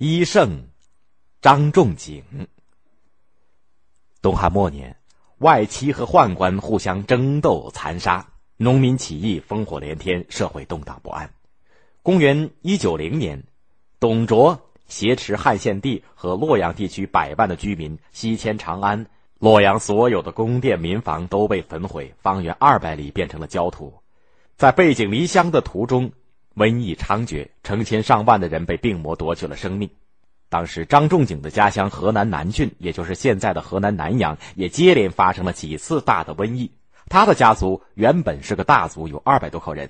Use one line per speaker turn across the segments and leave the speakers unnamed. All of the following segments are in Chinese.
医圣张仲景。东汉末年，外戚和宦官互相争斗残杀，农民起义烽火连天，社会动荡不安。公元一九零年，董卓挟持汉献帝和洛阳地区百万的居民西迁长安，洛阳所有的宫殿民房都被焚毁，方圆二百里变成了焦土。在背井离乡的途中，瘟疫猖獗，成千上万的人被病魔夺去了生命。当时，张仲景的家乡河南南郡，也就是现在的河南南阳，也接连发生了几次大的瘟疫。他的家族原本是个大族，有二百多口人，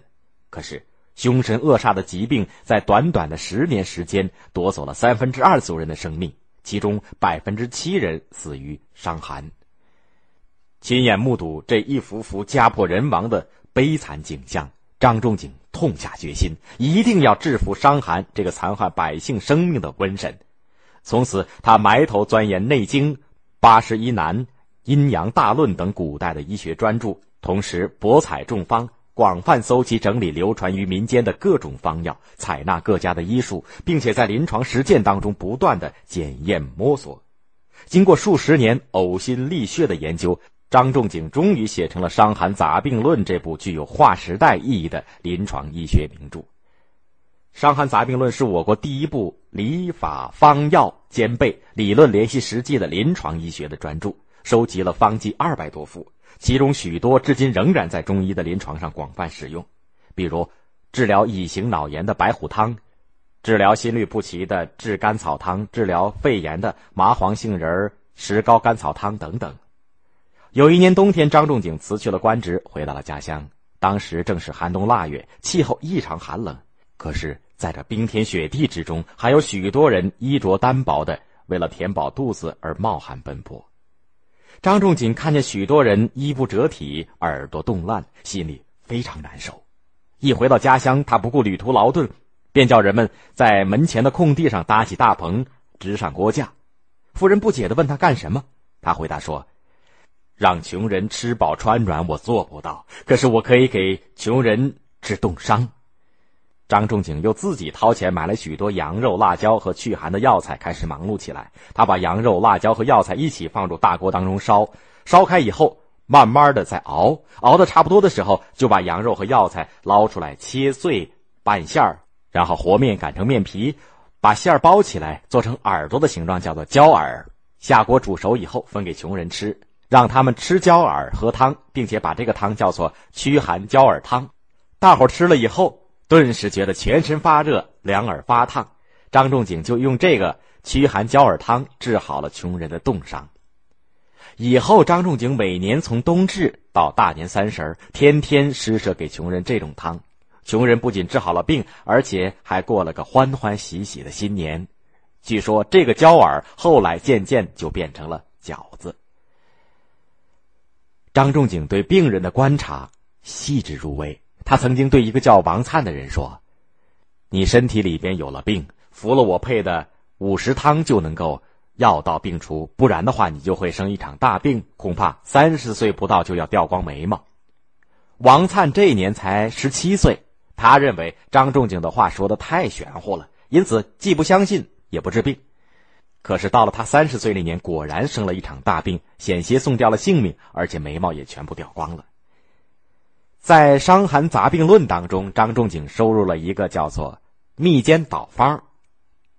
可是凶神恶煞的疾病在短短的十年时间夺走了三分之二族人的生命，其中百分之七人死于伤寒。亲眼目睹这一幅幅家破人亡的悲惨景象。张仲景痛下决心，一定要制服伤寒这个残害百姓生命的瘟神。从此，他埋头钻研《内经》《八十一难》《阴阳大论》等古代的医学专著，同时博采众方，广泛搜集整理流传于民间的各种方药，采纳各家的医术，并且在临床实践当中不断的检验摸索。经过数十年呕心沥血的研究。张仲景终于写成了《伤寒杂病论》这部具有划时代意义的临床医学名著。《伤寒杂病论》是我国第一部理法方药兼备、理论联系实际的临床医学的专著，收集了方剂二百多副，其中许多至今仍然在中医的临床上广泛使用，比如治疗乙型脑炎的白虎汤，治疗心律不齐的炙甘草汤，治疗肺炎的麻黄杏仁石膏甘草汤等等。有一年冬天，张仲景辞去了官职，回到了家乡。当时正是寒冬腊月，气候异常寒冷。可是，在这冰天雪地之中，还有许多人衣着单薄的，为了填饱肚子而冒汗奔波。张仲景看见许多人衣不遮体，耳朵冻烂，心里非常难受。一回到家乡，他不顾旅途劳顿，便叫人们在门前的空地上搭起大棚，支上锅架。夫人不解地问他干什么，他回答说。让穷人吃饱穿暖，我做不到。可是我可以给穷人治冻伤。张仲景又自己掏钱买了许多羊肉、辣椒和祛寒的药材，开始忙碌起来。他把羊肉、辣椒和药材一起放入大锅当中烧，烧开以后，慢慢的再熬，熬的差不多的时候，就把羊肉和药材捞出来，切碎拌馅儿，然后和面擀成面皮，把馅儿包起来，做成耳朵的形状，叫做椒耳。下锅煮熟以后，分给穷人吃。让他们吃椒耳喝汤，并且把这个汤叫做驱寒椒耳汤。大伙吃了以后，顿时觉得全身发热、两耳发烫。张仲景就用这个驱寒椒耳汤治好了穷人的冻伤。以后，张仲景每年从冬至到大年三十天天施舍给穷人这种汤。穷人不仅治好了病，而且还过了个欢欢喜喜的新年。据说，这个椒耳后来渐渐就变成了饺子。张仲景对病人的观察细致入微。他曾经对一个叫王灿的人说：“你身体里边有了病，服了我配的五十汤就能够药到病除，不然的话，你就会生一场大病，恐怕三十岁不到就要掉光眉毛。”王灿这一年才十七岁，他认为张仲景的话说的太玄乎了，因此既不相信，也不治病。可是到了他三十岁那年，果然生了一场大病，险些送掉了性命，而且眉毛也全部掉光了。在《伤寒杂病论》当中，张仲景收入了一个叫做“蜜煎导方”，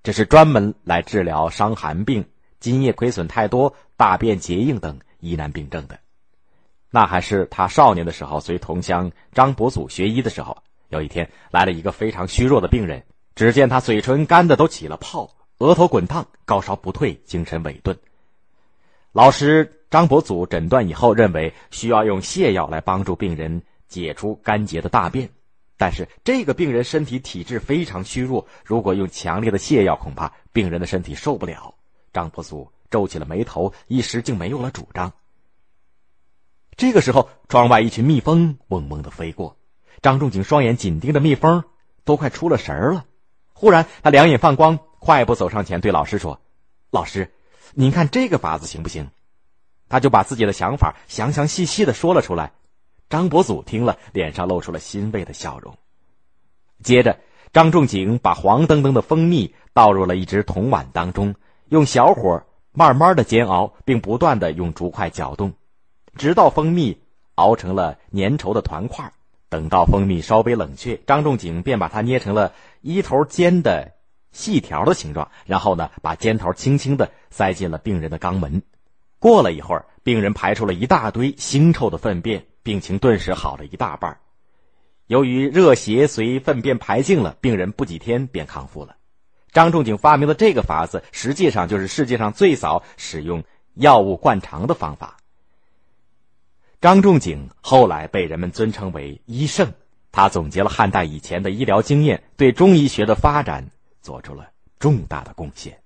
这是专门来治疗伤寒病、津液亏损太多、大便结硬等疑难病症的。那还是他少年的时候，随同乡张伯祖学医的时候，有一天来了一个非常虚弱的病人，只见他嘴唇干的都起了泡。额头滚烫，高烧不退，精神萎顿。老师张伯祖诊断以后，认为需要用泻药来帮助病人解除干结的大便。但是这个病人身体体质非常虚弱，如果用强烈的泻药，恐怕病人的身体受不了。张伯祖皱起了眉头，一时竟没有了主张。这个时候，窗外一群蜜蜂嗡嗡的飞过，张仲景双眼紧盯着蜜蜂，都快出了神儿了。忽然，他两眼放光。快步走上前，对老师说：“老师，您看这个法子行不行？”他就把自己的想法详详细细的说了出来。张伯祖听了，脸上露出了欣慰的笑容。接着，张仲景把黄澄澄的蜂蜜倒入了一只铜碗当中，用小火慢慢的煎熬，并不断的用竹筷搅动，直到蜂蜜熬成了粘稠的团块。等到蜂蜜稍微冷却，张仲景便把它捏成了一头尖的细条的形状，然后呢，把尖头轻轻的塞进了病人的肛门。过了一会儿，病人排出了一大堆腥臭的粪便，病情顿时好了一大半。由于热邪随粪便排净了，病人不几天便康复了。张仲景发明的这个法子，实际上就是世界上最早使用药物灌肠的方法。张仲景后来被人们尊称为医圣，他总结了汉代以前的医疗经验，对中医学的发展做出了重大的贡献。